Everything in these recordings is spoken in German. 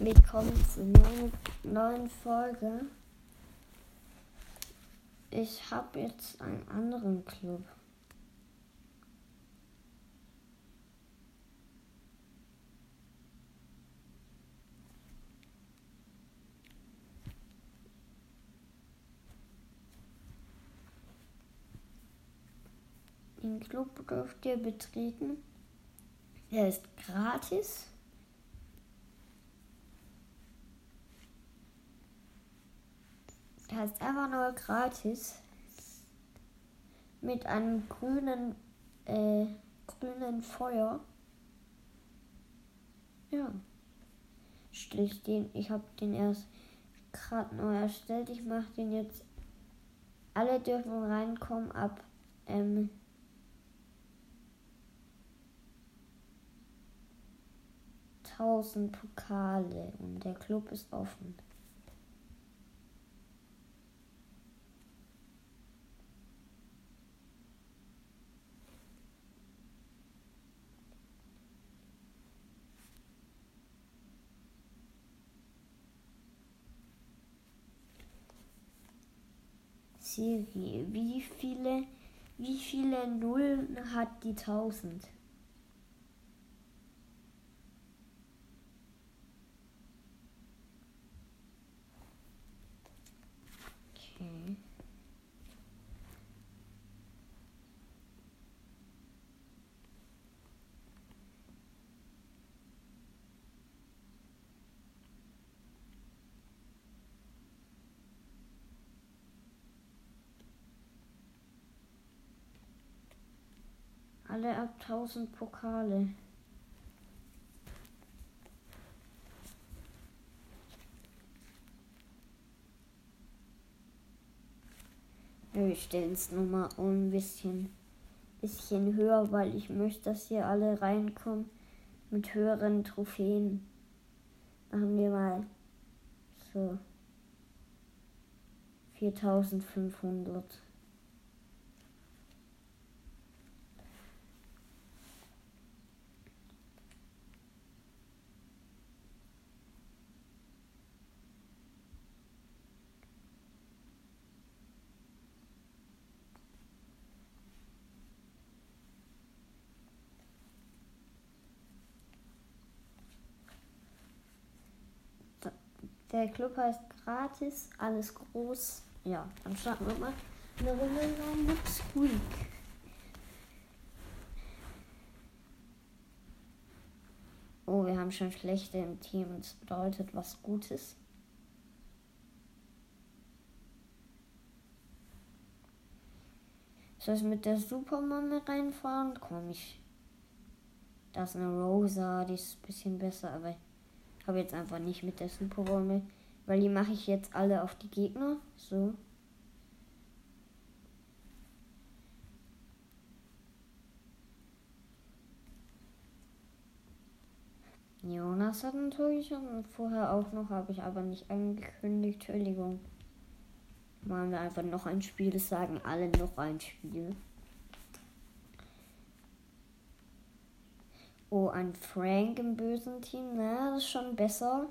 Willkommen zu einer neuen Folge. Ich habe jetzt einen anderen Club. Den Club dürft ihr betreten. Er ist gratis. Heißt einfach nur gratis. Mit einem grünen, äh, grünen Feuer. Ja. Stell ich den, ich habe den erst gerade neu erstellt. Ich mache den jetzt. Alle dürfen reinkommen ab ähm, tausend Pokale und der Club ist offen. Siri, wie viele, wie viele Nullen hat die 1000? Okay. Alle ab 1000 Pokale. Wir stellen es nur mal ein bisschen, bisschen höher, weil ich möchte, dass hier alle reinkommen mit höheren Trophäen. Machen wir mal so 4500. Der Club heißt gratis, alles groß. Ja, dann starten wir mal eine Runde mit Squeak. Oh, wir haben schon schlechte im Team. Das bedeutet was Gutes. Soll ich mit der Supermame reinfahren? Komm ich. Da ist eine Rosa, die ist ein bisschen besser, aber habe jetzt einfach nicht mit der Superbombe, weil die mache ich jetzt alle auf die Gegner. So. Jonas hat natürlich vorher auch noch, habe ich aber nicht angekündigt. Entschuldigung. Machen wir einfach noch ein Spiel, das sagen alle noch ein Spiel. Oh, ein Frank im bösen Team. Na, das ist schon besser.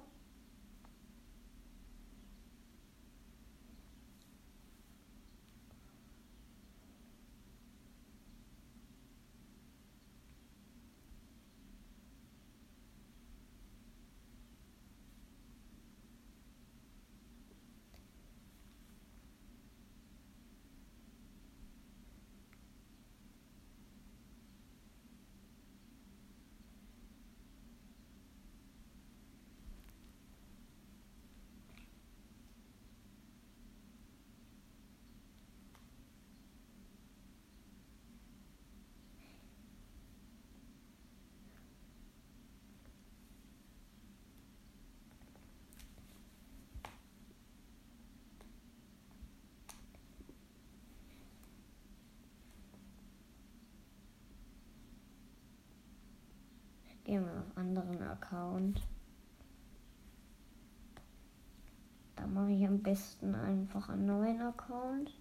Gehen wir auf anderen Account. Da mache ich am besten einfach einen neuen Account.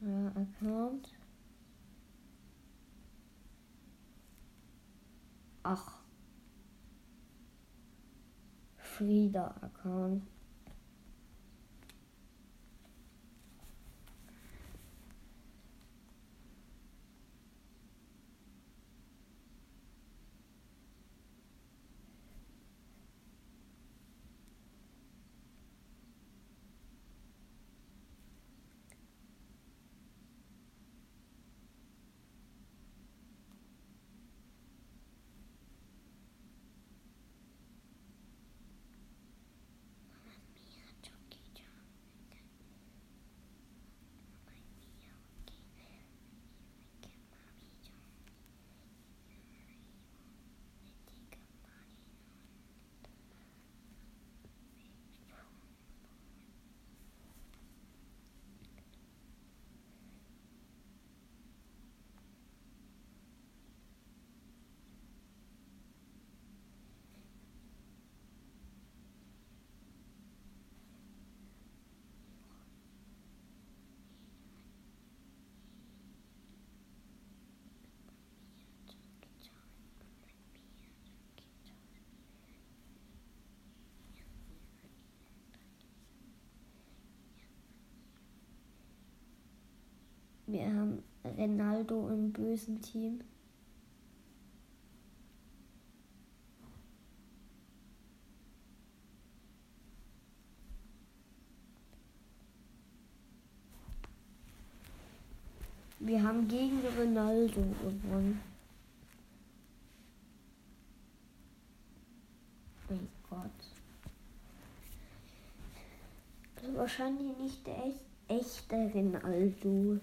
Ja, Account. Ach. Frieda-Account. Wir haben Ronaldo im bösen Team. Wir haben gegen Ronaldo gewonnen. Mein Gott. Das wahrscheinlich nicht der echt, echte Ronaldo.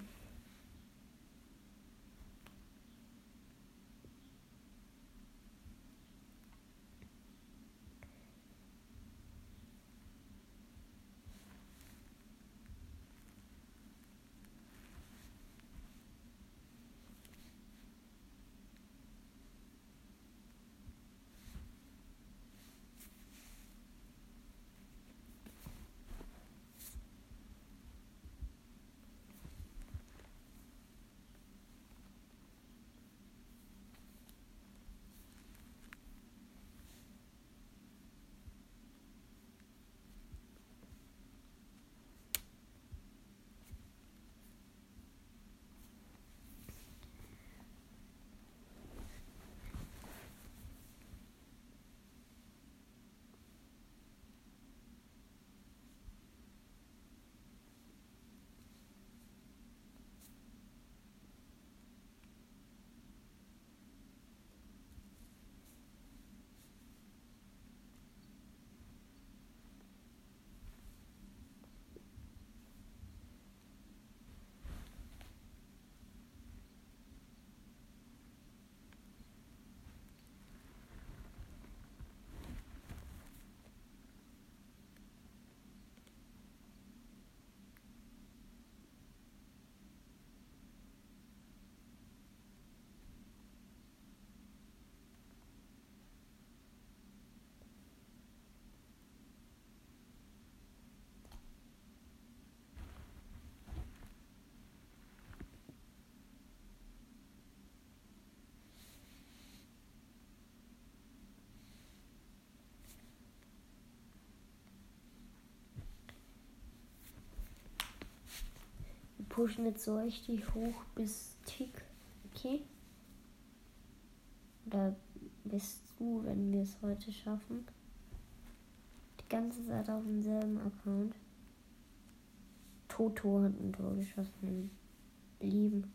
Pushen jetzt so richtig hoch bis Tick. Okay? Oder bist du, wenn wir es heute schaffen? Die ganze Zeit auf demselben Account. Toto hat ein Tor geschossen. Lieben.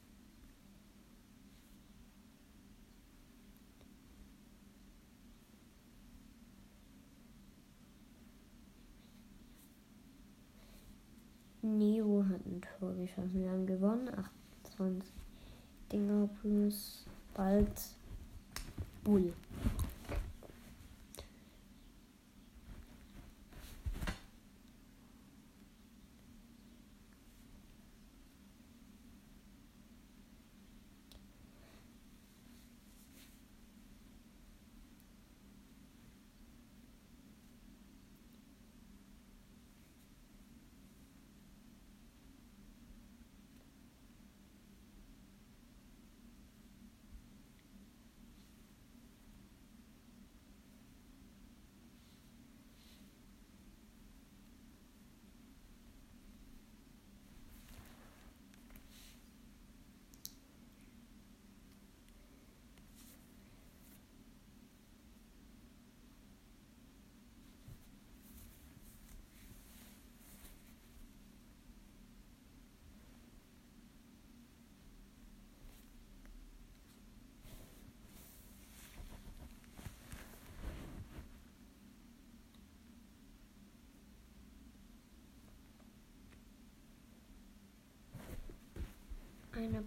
Neo hat ein Tor geschossen. Wir haben gewonnen. 28 Dinger plus bald Bull.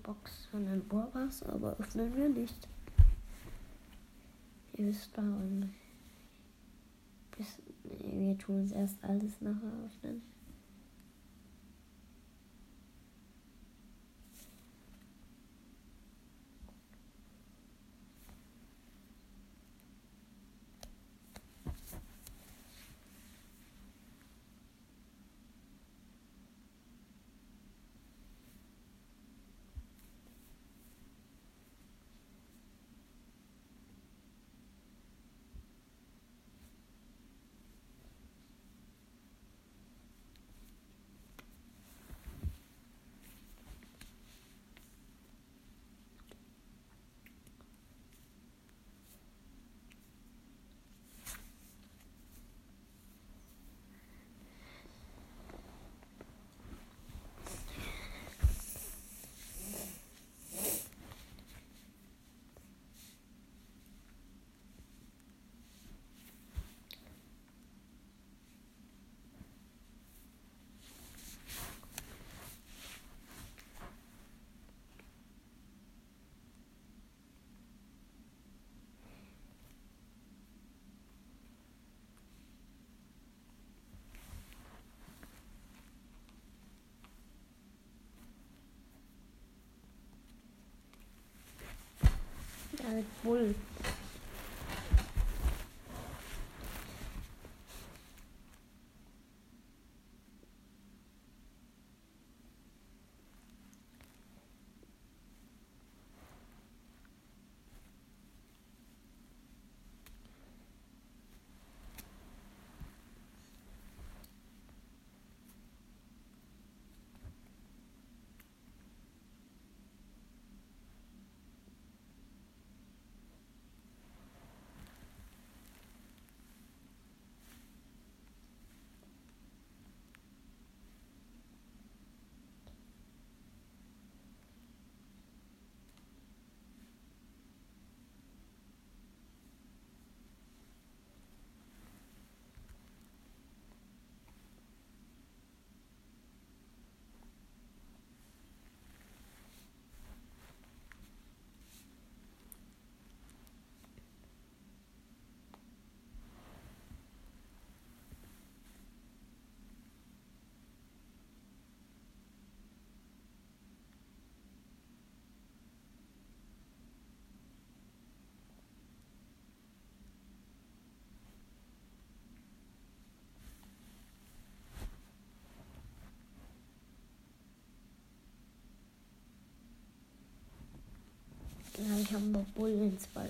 Box von den Bohrers, aber öffnen wir nicht. Ihr wisst warum. Wir tun es erst alles nachher öffnen. Bull. Ja, ich habe noch Bull in zwei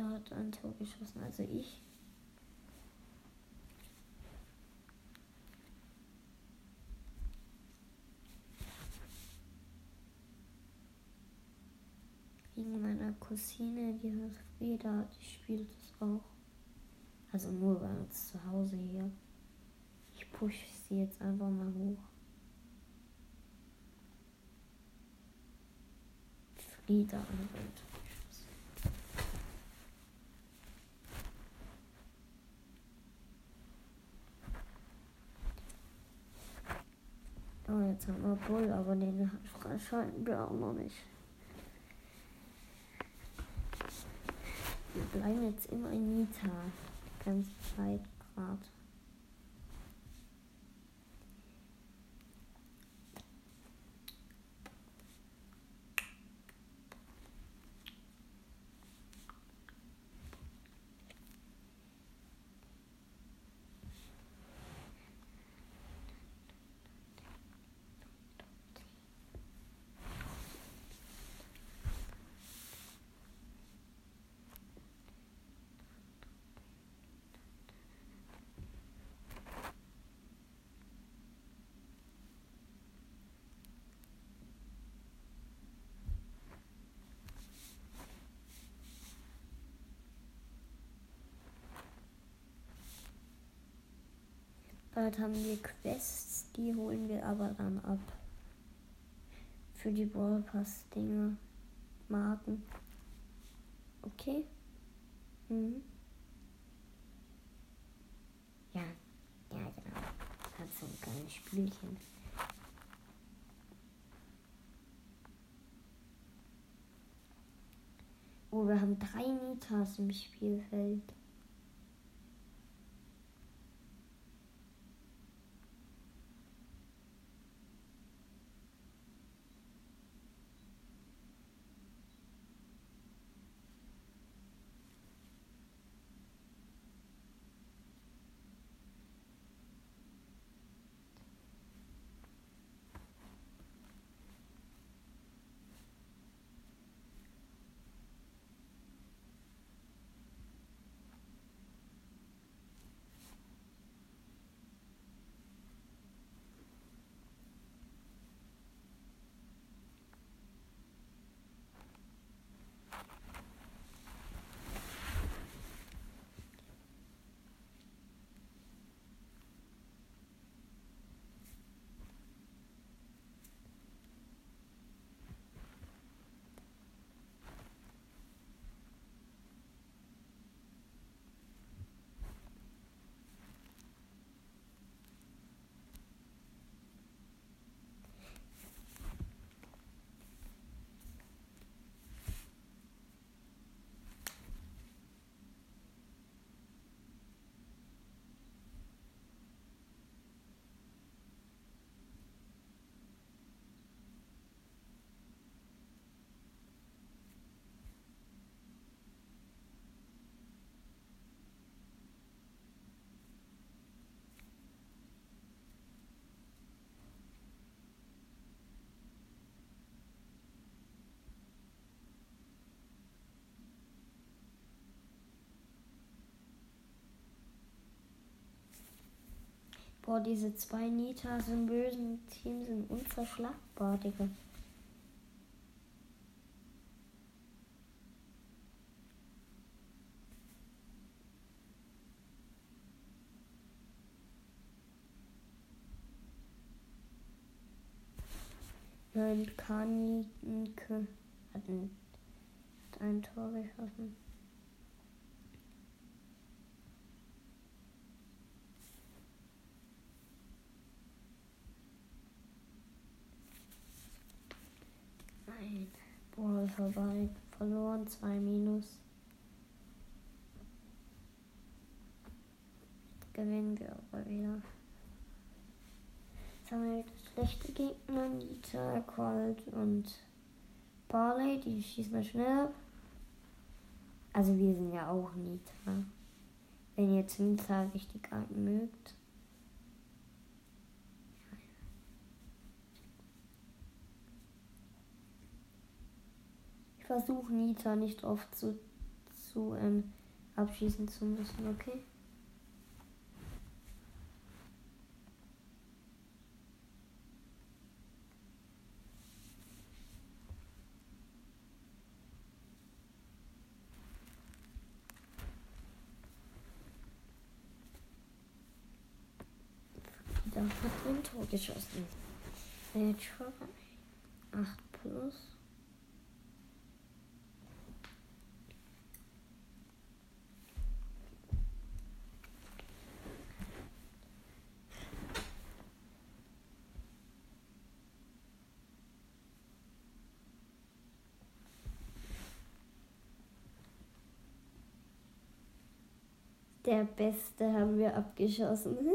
Hat ein Tor geschossen, also ich. Wegen meiner Cousine, die hat Frieda, die spielt es auch. Also nur bei uns zu Hause hier. Ich push sie jetzt einfach mal hoch. Frieda anwendet. Jetzt haben wir Bull, aber den freischalten wir auch noch nicht. Wir bleiben jetzt immer in Nita. Ganz Zeit gerade. Bald haben wir Quests, die holen wir aber dann ab. Für die Brawl Pass Dinger. Marken. Okay. Mhm. Ja, ja, genau. Hat so ein kleines Spielchen. Oh, wir haben drei Nitas im Spielfeld. Boah, diese zwei Nitas im bösen Team sind unverschlagbar, Digga. Nein, Kaninke hat ein, hat ein Tor geschossen. Nein. Boah, vorbei. Verloren, 2 minus. Gewinnen wir aber wieder. Jetzt haben wir schlechte Gegner. Nita, Colt und Barley. Die schießen wir schnell ab. Also wir sind ja auch Nita. Wenn ihr Nita richtig mögt. Versuche Nita nicht oft zu, zu ähm, abschießen zu müssen, okay? Da hat ein Tor geschossen. Äh, 8 plus. Der Beste haben wir abgeschossen.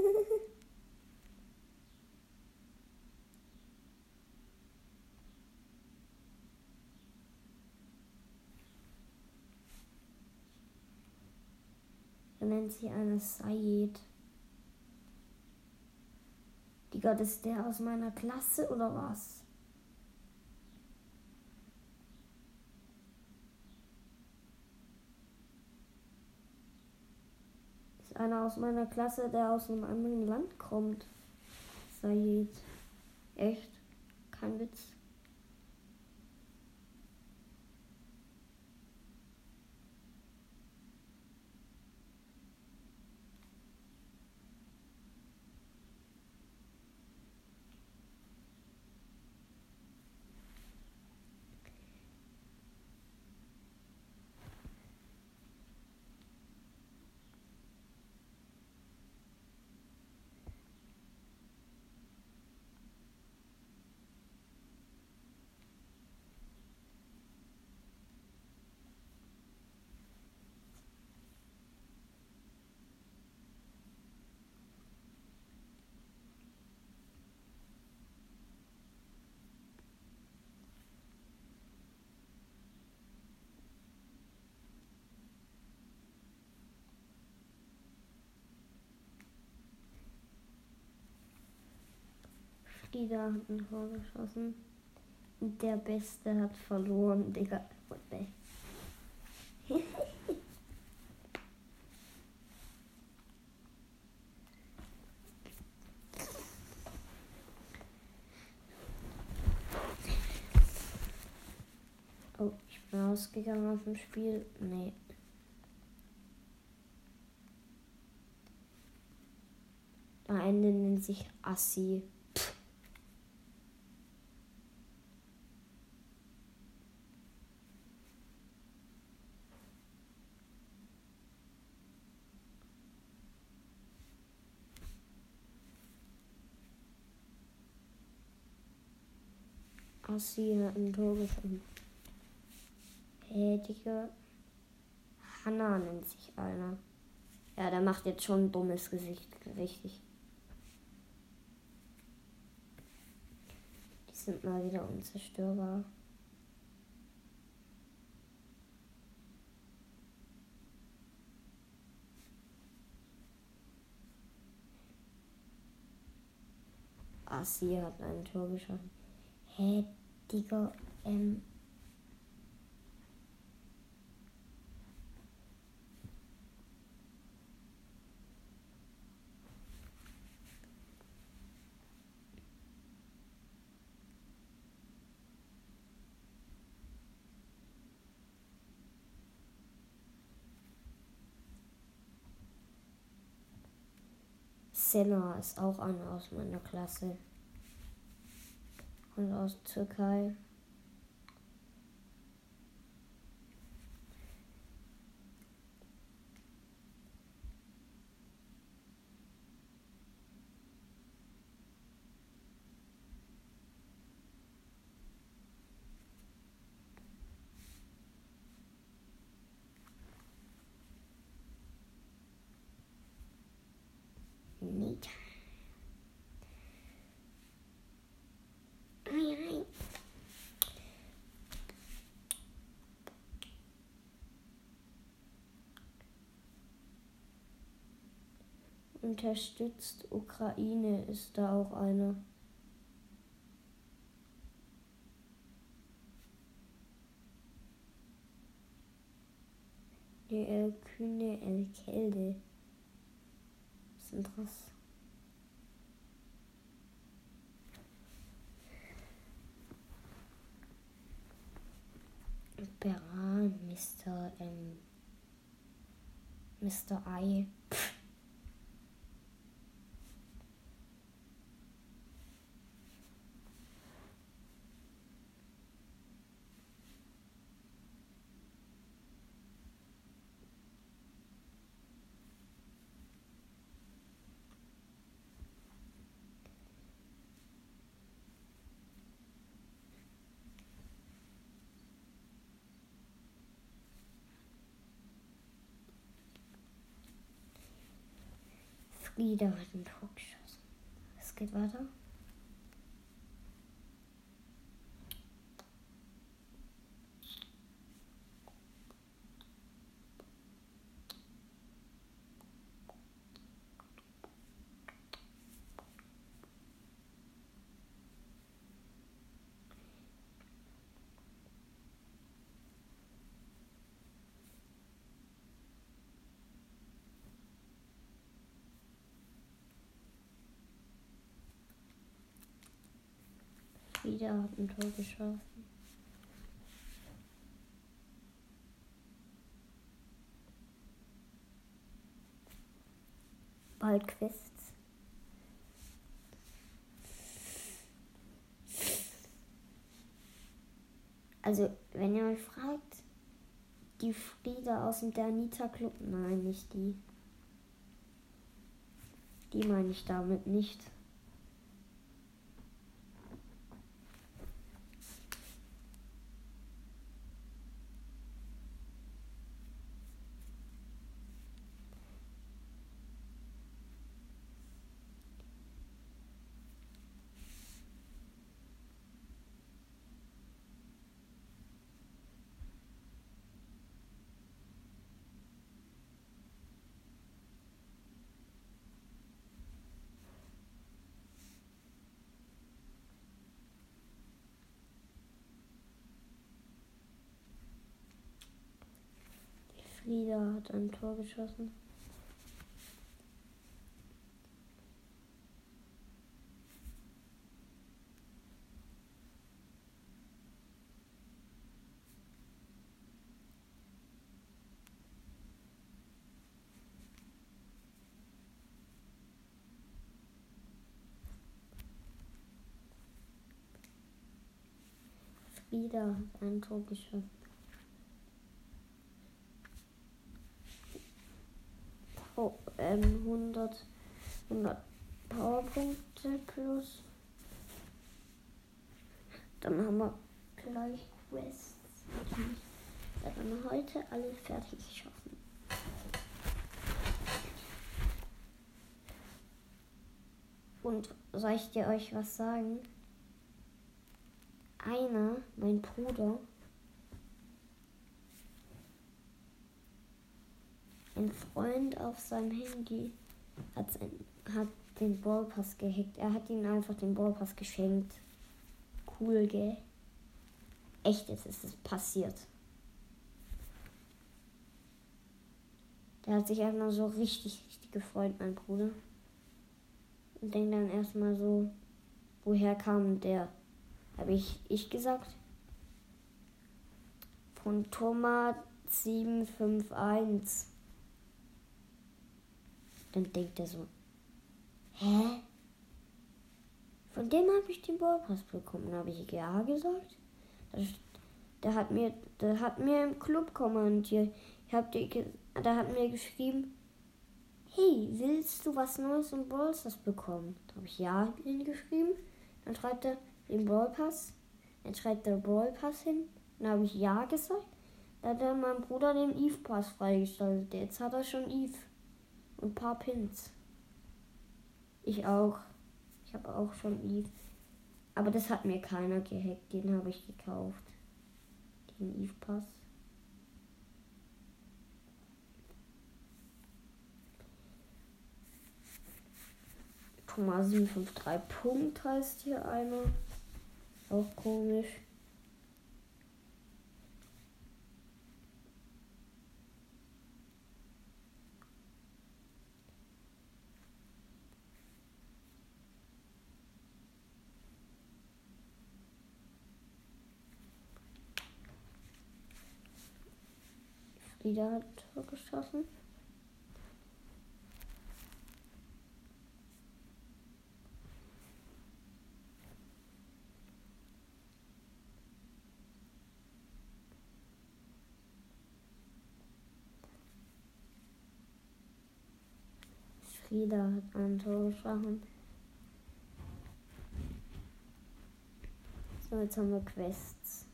Er nennt sie eine Sayed. Digga, das ist der aus meiner Klasse oder was? Einer aus meiner Klasse, der aus einem anderen Land kommt. Sayed. Echt? Kein Witz. Frieda hat ein Tor geschossen. Der Beste hat verloren, Digga. Oh, ich bin ausgegangen aus dem Spiel. Nee. Der eine nennt sich Assi. Assi hat ein Tor geschossen. Hey, Digga. Hanna nennt sich einer. Ja, der macht jetzt schon ein dummes Gesicht. Richtig. Die sind mal wieder unzerstörbar. Assi hat ein Tor geschossen. Hä, Digga, ähm. Senna ist auch einer aus meiner Klasse. Und aus Türkei. Unterstützt Ukraine ist da auch einer. Der El Kühne El Kelde. Was ist das? Beran, Mr. Ähm, Mr. I. Frieda hat ein Tor geschossen. Es geht weiter. Hat ein Tor geschossen. Bald Quests. Also, wenn ihr euch fragt, die Frieda aus dem der Anita Club, nein, nicht die. Die meine ich damit nicht. Frieda hat ein Tor geschossen. Hat ein Tor geschossen. Oh, ähm, 100, 100 Powerpunkte plus. Dann haben wir gleich Quests. Ich werde heute alle fertig schaffen. Und soll ich dir euch was sagen? Einer, mein Bruder, ein Freund auf seinem Handy hat, hat den Ballpass gehackt. Er hat ihm einfach den Ballpass geschenkt. Cool, gell? Echt, jetzt ist es passiert. Der hat sich erstmal so richtig, richtig gefreut, mein Bruder. Und denkt dann erstmal so, woher kam der? Habe ich ich gesagt? Von Thomas 751. Dann denkt er so, hä? Von dem habe ich den Ballpass bekommen. Habe ich ja gesagt. Der hat mir, der hat mir im Club kommentiert. Ich hab die, der hat mir geschrieben, hey, willst du was Neues im Ballpass bekommen? Da habe ich ja hingeschrieben. Dann schreibt er den Ballpass. Dann schreibt der Ballpass hin. Dann habe ich ja gesagt. Da hat dann mein Bruder den Eve Pass freigestellt. Jetzt hat er schon Eve und ein paar Pins. Ich auch. Ich habe auch schon Eve. Aber das hat mir keiner gehackt. Den habe ich gekauft. Den Eve Pass. Thomas 753 Punkt heißt hier einer. Auch komisch. Wieder geschossen. Frieda hat ein Tor geschossen. So, jetzt haben wir Quests.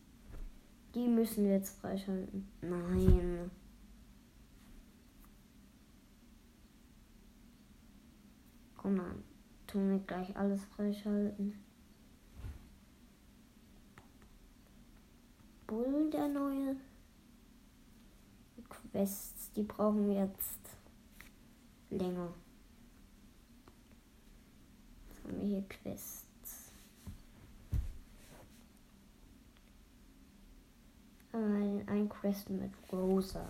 Die müssen wir jetzt freischalten. Nein. Komm dann, tun wir gleich alles freischalten. Bull, der neue. Quests, die brauchen wir jetzt länger. Jetzt haben wir hier Quests. Ein, ein Quest mit Rosa.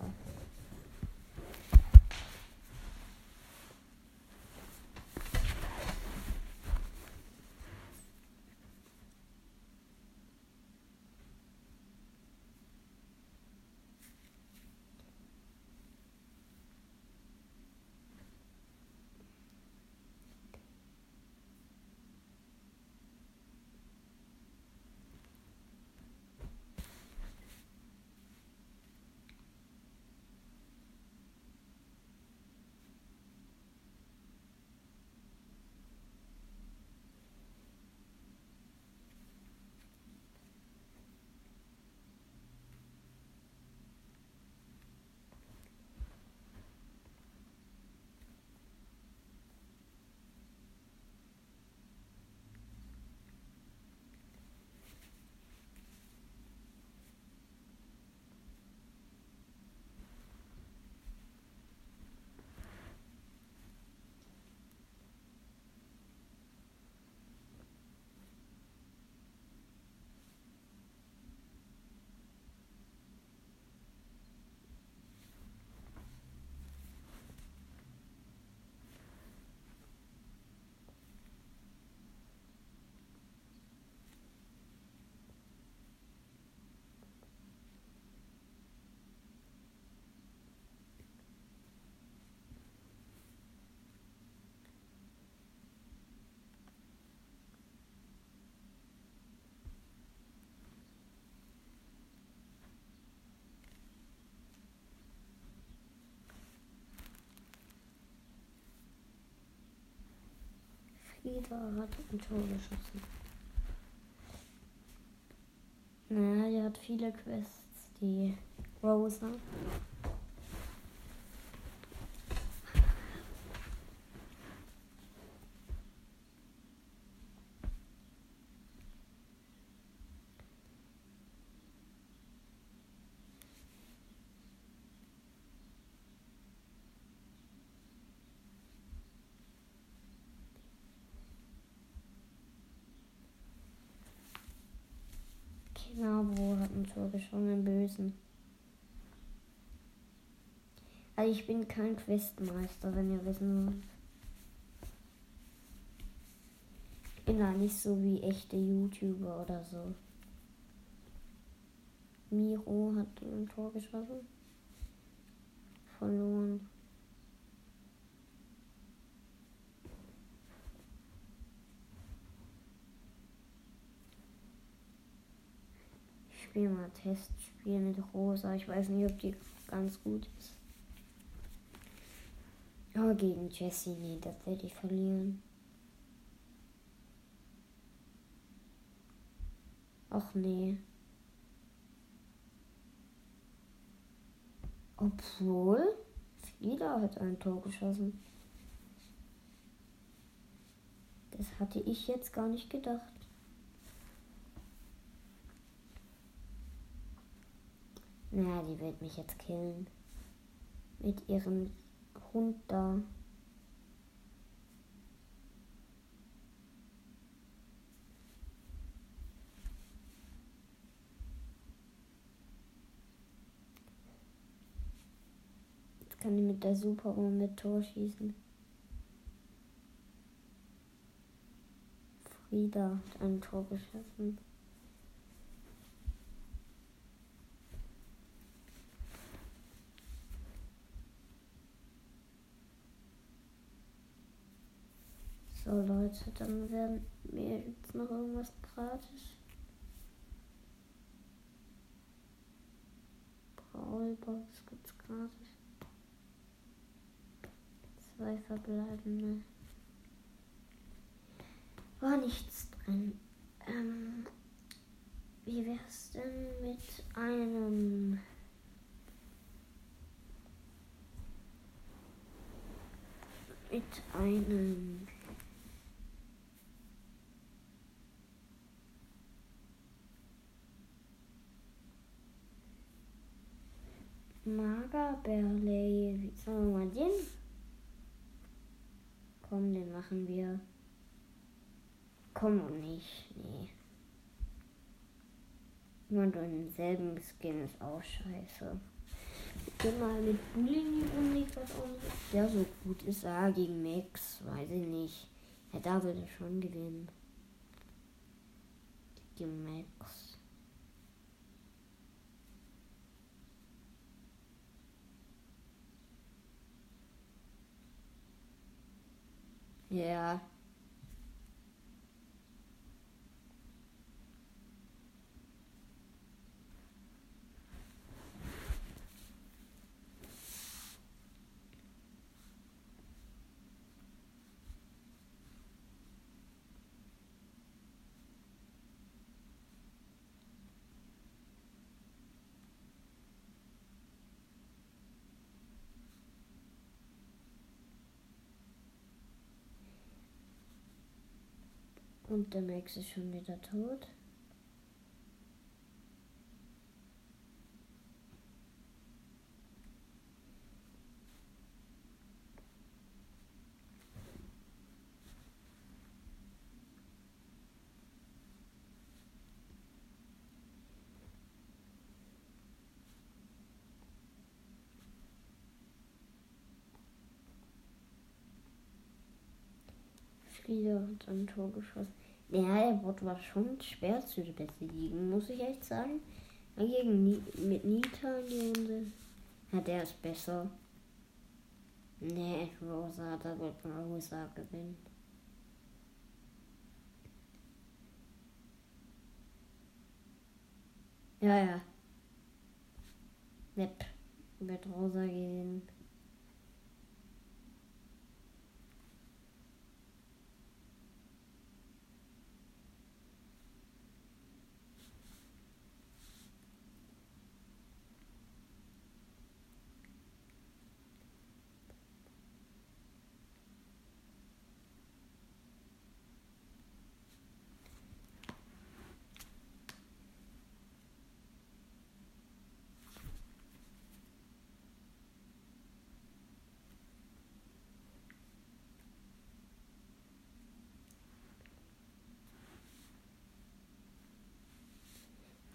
Frieda hat ein Tor geschossen. Naja, die hat viele Quests, die Rosa. Den Bösen. Also ich bin kein Questmeister, wenn ihr wissen wollt. Ich bin da nicht so wie echte YouTuber oder so. Miro hat ein Tor geschossen. Verloren. Ich spiele mal Testspiel mit Rosa. Ich weiß nicht, ob die ganz gut ist. Aber gegen Jessie, nee, das werde ich verlieren. Ach nee. Obwohl, Frieda hat ein Tor geschossen. Das hatte ich jetzt gar nicht gedacht. Naja, die wird mich jetzt killen. Mit ihrem Hund da. Jetzt kann ich mit der Super mit Tor schießen. Frieda hat ein Tor geschossen. So Leute, dann werden wir jetzt noch irgendwas gratis. Brawlbox gibt's gratis. Zwei verbleibende. War nichts drin. Ähm, wie wär's denn mit einem mit einem Magerberley. Sagen wir mal den. Komm, den machen wir. Komm und nicht. Nee. Immer nur denselben Skin ist auch scheiße. Geh mal mit Bullying nicht was auch. Der so gut ist. Ah, gegen Max. Weiß ich nicht. Ja, da würde schon gewinnen. Gegen Max. Ja. Und der Max ist schon wieder tot. Frieda hat ein Tor geschossen. Ja, der Bot war schon schwer zu besiegen, muss ich echt sagen. Gegen Ni mit Nita in die Runde. Ja, der ist besser. Nee, Rosa, da wird man Rosa gewinnen. Ja, ja. Nepp. Wird Rosa gehen.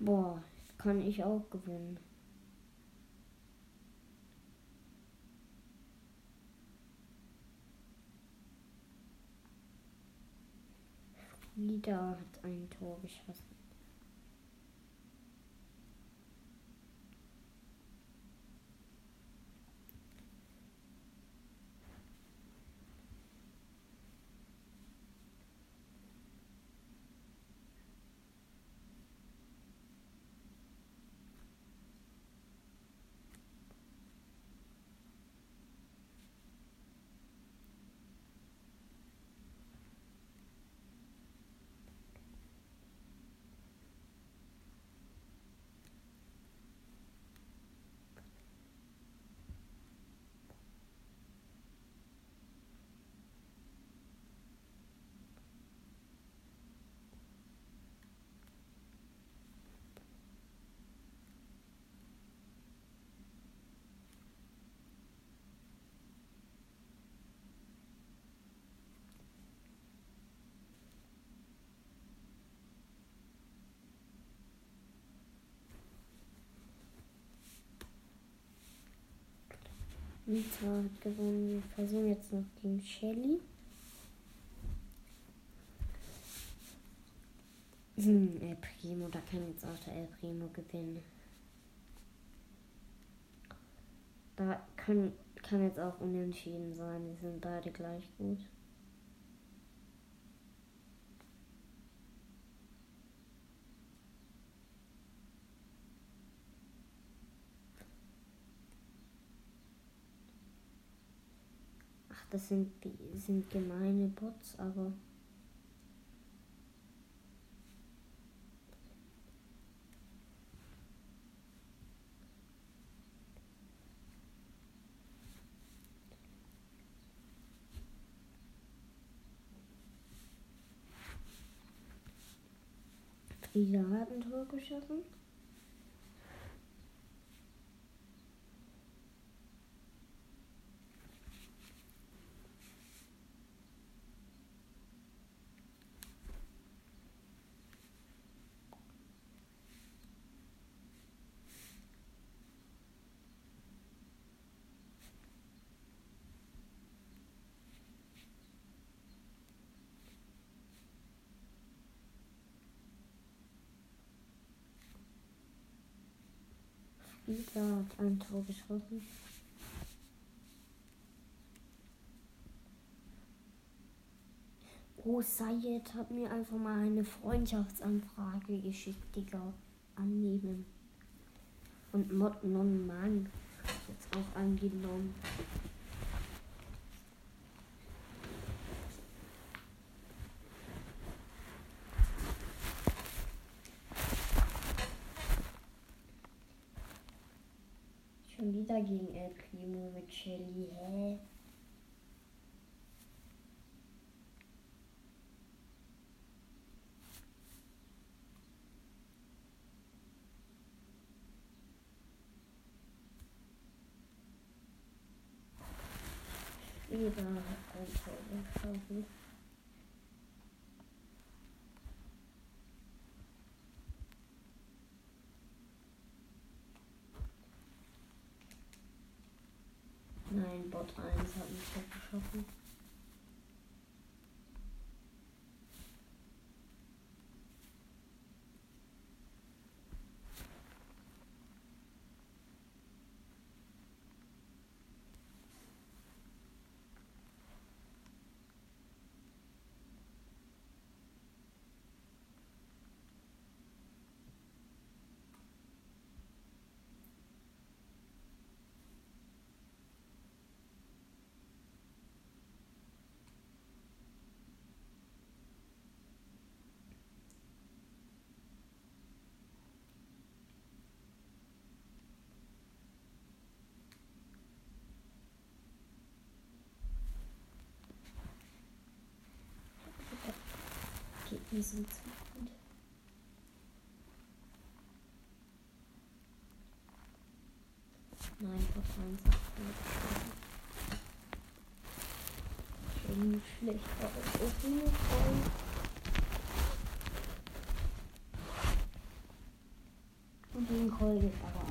Boah, kann ich auch gewinnen. Wieder hat ein Tor geschossen. Nita hat gewonnen. Wir versuchen jetzt noch gegen Shelly. Hm, El Primo, da kann jetzt auch der El Primo gewinnen. Da können, kann jetzt auch unentschieden sein. Die sind beide gleich gut. Das sind, sind gemeine Bots, aber. Frieda hat ein Tor geschossen. Wieder hat ein Tor geschossen. Oh, Sayed hat mir einfach mal eine Freundschaftsanfrage geschickt, Digga. Annehmen. Und Mod Non Man jetzt auch angenommen. Wieder gegen El Primo mit Shelly, hä? Wieder ein Tor 1 hat mich weggeschossen. Die sind zu gut. Nein, 1 hat Schon schlecht, aber okay. heult aber auch manchmal.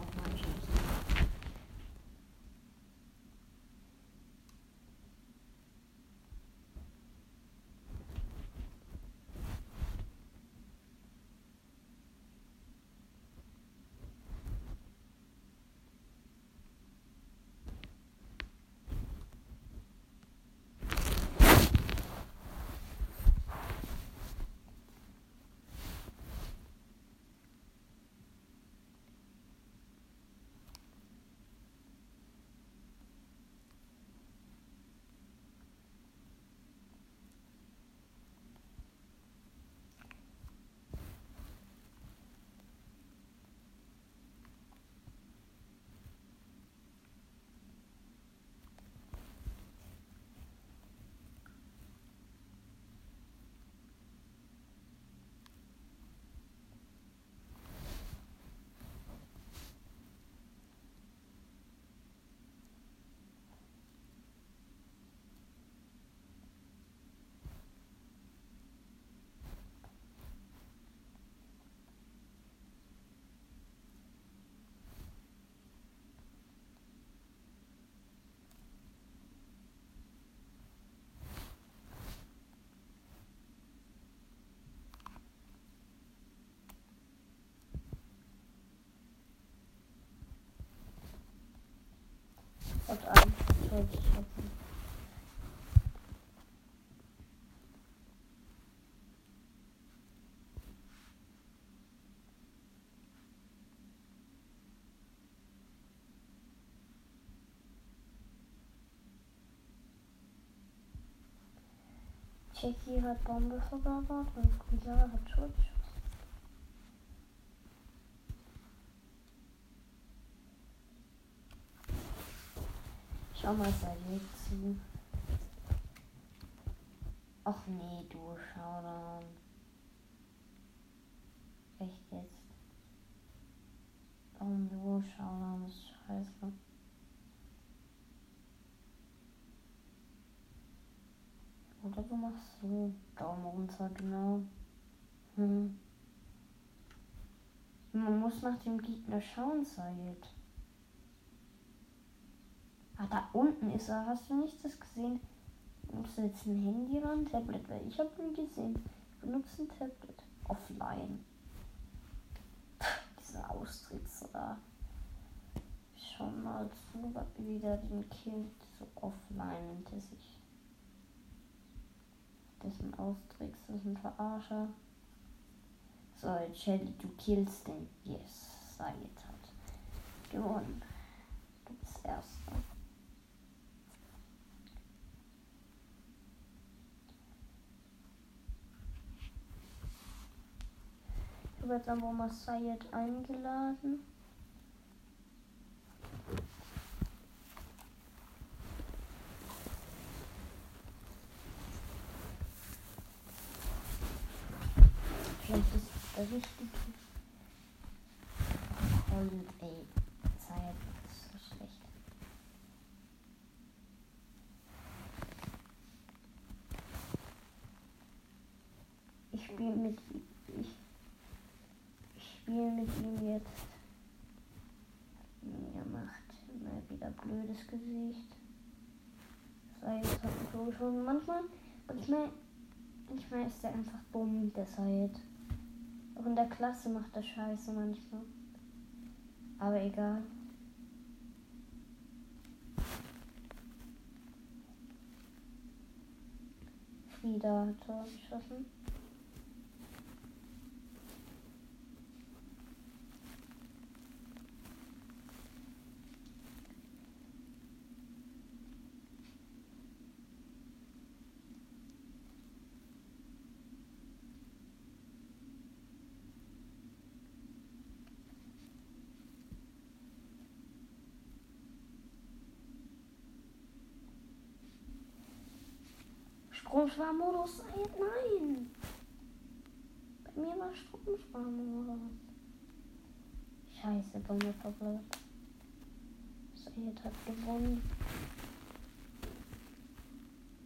Jackie hat Bombe verbaut und Kusa hat Schutzschuss. Schau mal Said zu. Ach nee, du dann. Echt jetzt. Warum du schau dann, das ist scheiße. Oder du machst so. Daumen runter, genau. Hm. Man muss nach dem Gegner schauen, Sayed. Ah, da unten ist er. Hast du nicht das gesehen? Benutzt du jetzt ein Handy oder ein Tablet? Weil ich habe ihn gesehen. Ich benutze ein Tablet. Offline. Dieser Austritts da. Schon mal zu, wieder den Kind so offline nennt er sich. Das ist ein Austricks, das ist ein Verarscher. So, Shelly, du killst den. Yes, jetzt hat gewonnen. Du bist Erster. Ich habe jetzt einfach mal Sayed eingeladen. Vielleicht ist der richtige. Und ey, Sayed ist so schlecht. Ich spiele mit ich, ich spiele mit ihm jetzt. Er macht mal wieder blödes Gesicht. Sayed hat so schon manchmal, manchmal, manchmal ist er einfach dumm, der Sayed. Auch in der Klasse macht er Scheiße manchmal. Aber egal. Frieda hat Tor geschossen. Stromsparmodus? Nein! Bei mir war Stromsparmodus. Scheiße, Bombe verbleibt. Sayed hat gewonnen.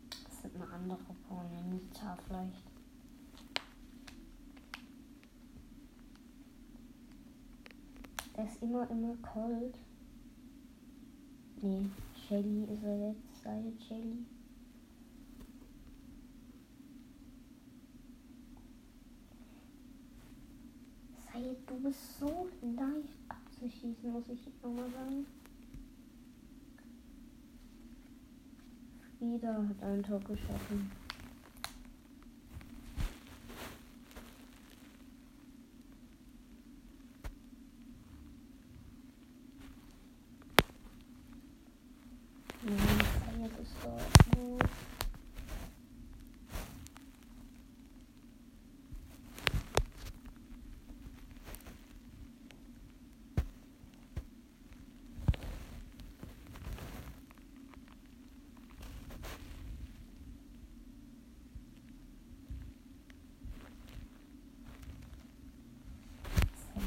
Das sind eine andere Bombe, Nita vielleicht. Er ist immer, immer cold. Nee, Shelly ist er jetzt. Sei Shelly. Sei, du bist so leicht abzuschießen, muss ich nochmal sagen. Frieda hat ein Tor geschaffen. Mhm.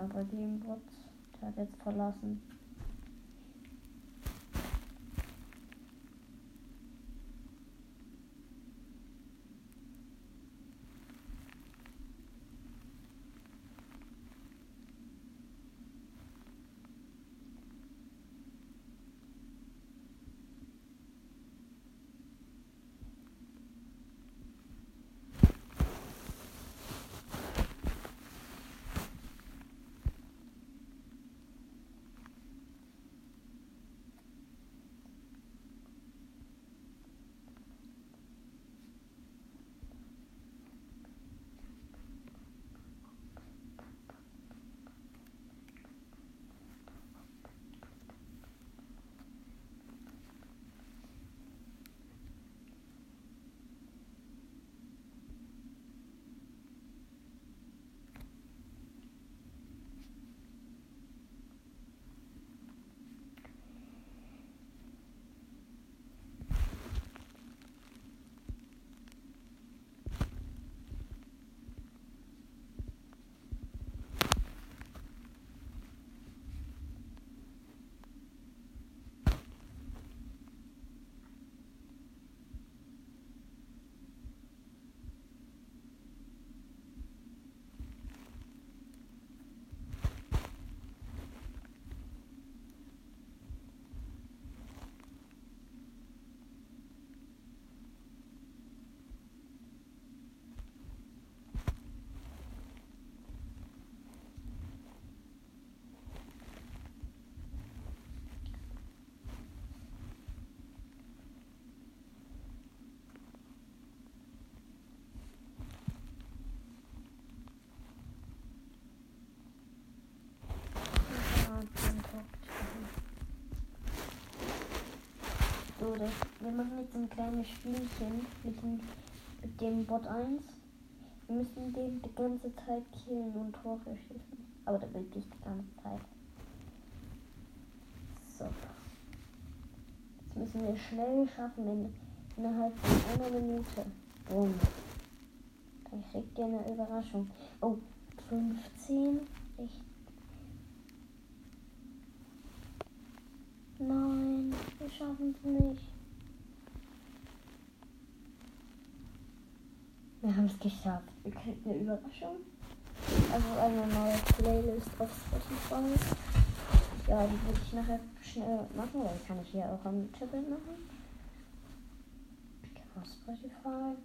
Aber Bot. Der hat jetzt verlassen. So, das, wir machen jetzt ein kleines Spielchen mit dem, mit dem Bot 1. Wir müssen den die ganze Zeit killen und Tore schießen. Aber da bin ich die ganze Zeit. So. Jetzt müssen wir schnell schaffen, in, innerhalb von einer Minute. Boom. Dann kriegt ihr eine Überraschung. Oh, 15, 16. Wir haben es geschafft. Wir kriegen eine Überraschung. Also eine neue Playlist auf Spotify. Ja, die würde ich nachher schnell machen, weil kann ich hier auch am Tablet machen. Auf Spotify.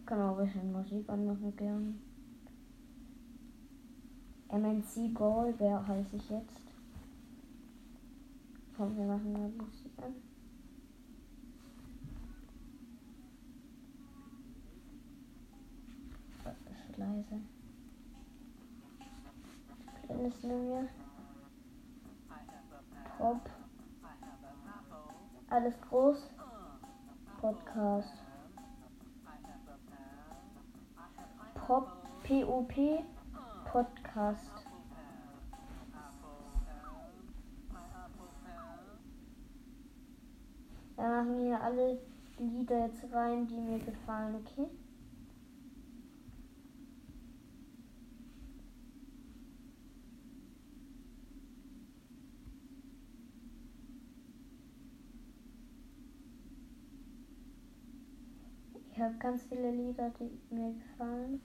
Ich kann auch ein bisschen Musik anmachen gern. MNC Ball, wer heiße ich jetzt? Komm, wir machen mal Musik an. Leise. Playlist nehmen. Pop. Alles groß. Podcast. Pop. P-O-P. Podcast. Da machen wir alle Lieder jetzt rein, die mir gefallen, okay? Ich habe ganz viele Lieder, die mir gefallen.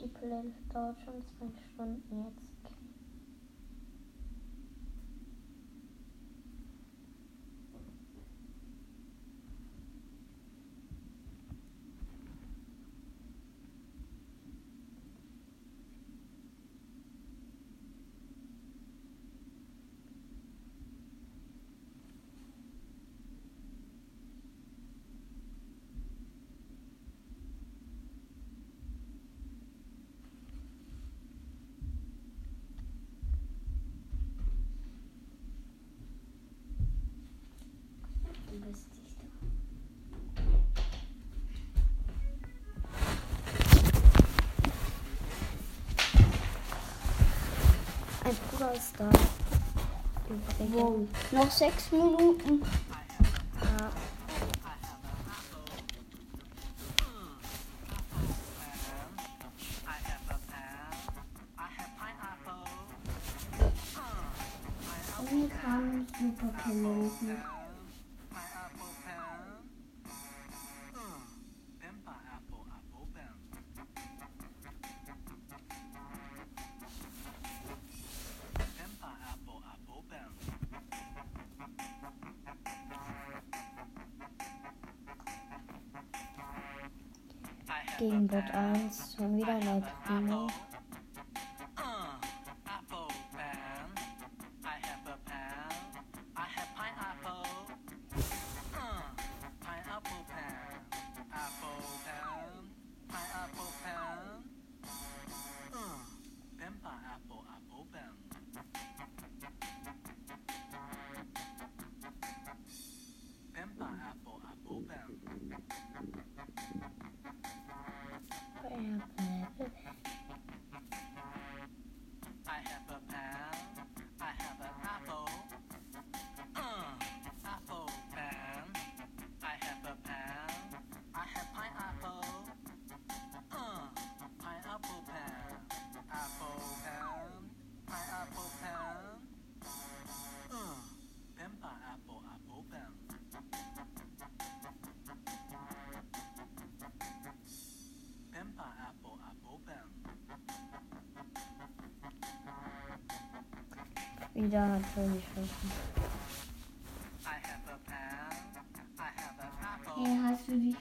Die Playlist dauert schon zwei Stunden jetzt. Da. Wow. Noch sechs Minuten. Bot 1. Schon wieder natürlich schaffen. Hier hast du die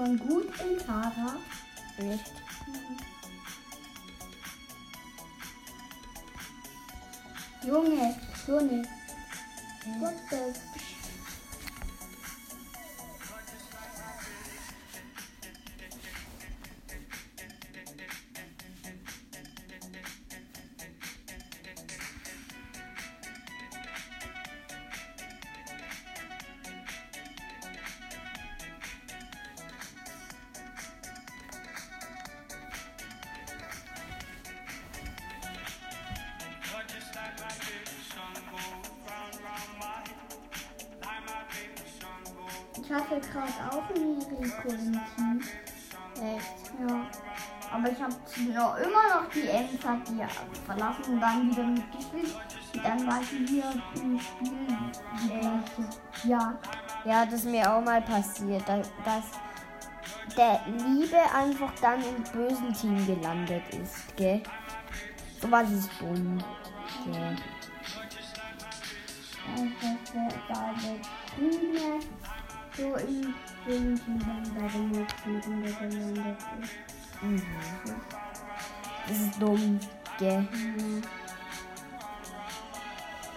schon gut in Tara. Nicht. Junge, Junge. Die Endpartie verlassen und dann wieder mitgespielt. Und dann war ich hier im Spiel die gleiche. Ja. Ja, das ist mir auch mal passiert, dass, der Liebe einfach dann im bösen Team gelandet ist, gell? So war dieses dumm. Ja. Einfach der David Grüne so im Winkel dann bei nächsten Runde gelandet ist. Mhm. Das ist dumm, gell? Mhm.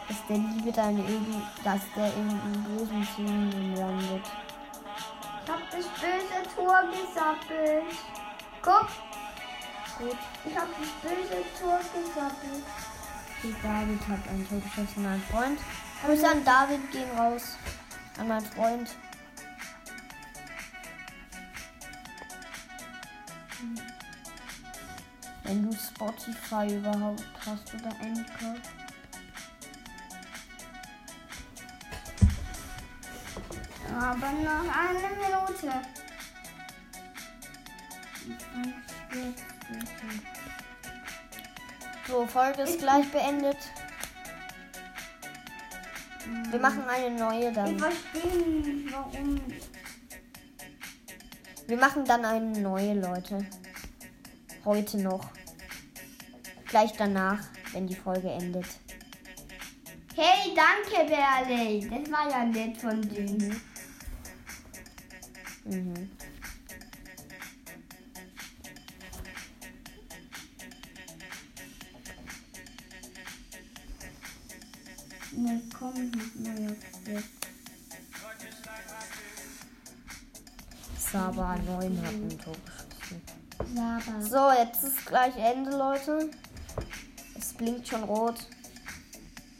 Dass der Liebe dann irgendwie, dass der in einem bösen Team landet. Ich hab das böse Tor gesappelt. Guck, Gut. ich hab das böse Tor gesappelt. Die David hat ein Tor geschossen, mein Freund. Grüße an David gehen raus. An meinen Freund. Wenn du Spotify überhaupt hast oder Anchor. Aber noch eine Minute. So, Folge ist gleich beendet. Wir machen eine neue Ich dann. verstehe nicht, warum. Wir machen dann eine neue, Leute. Heute noch. Gleich danach, wenn die Folge endet. Hey, danke, Berley. Das war ja nett von dir. Mhm. Ne, komm, mal jetzt. Saba 9 hat ein Tor geschossen. So, jetzt ist gleich Ende, Leute. Es blinkt schon rot.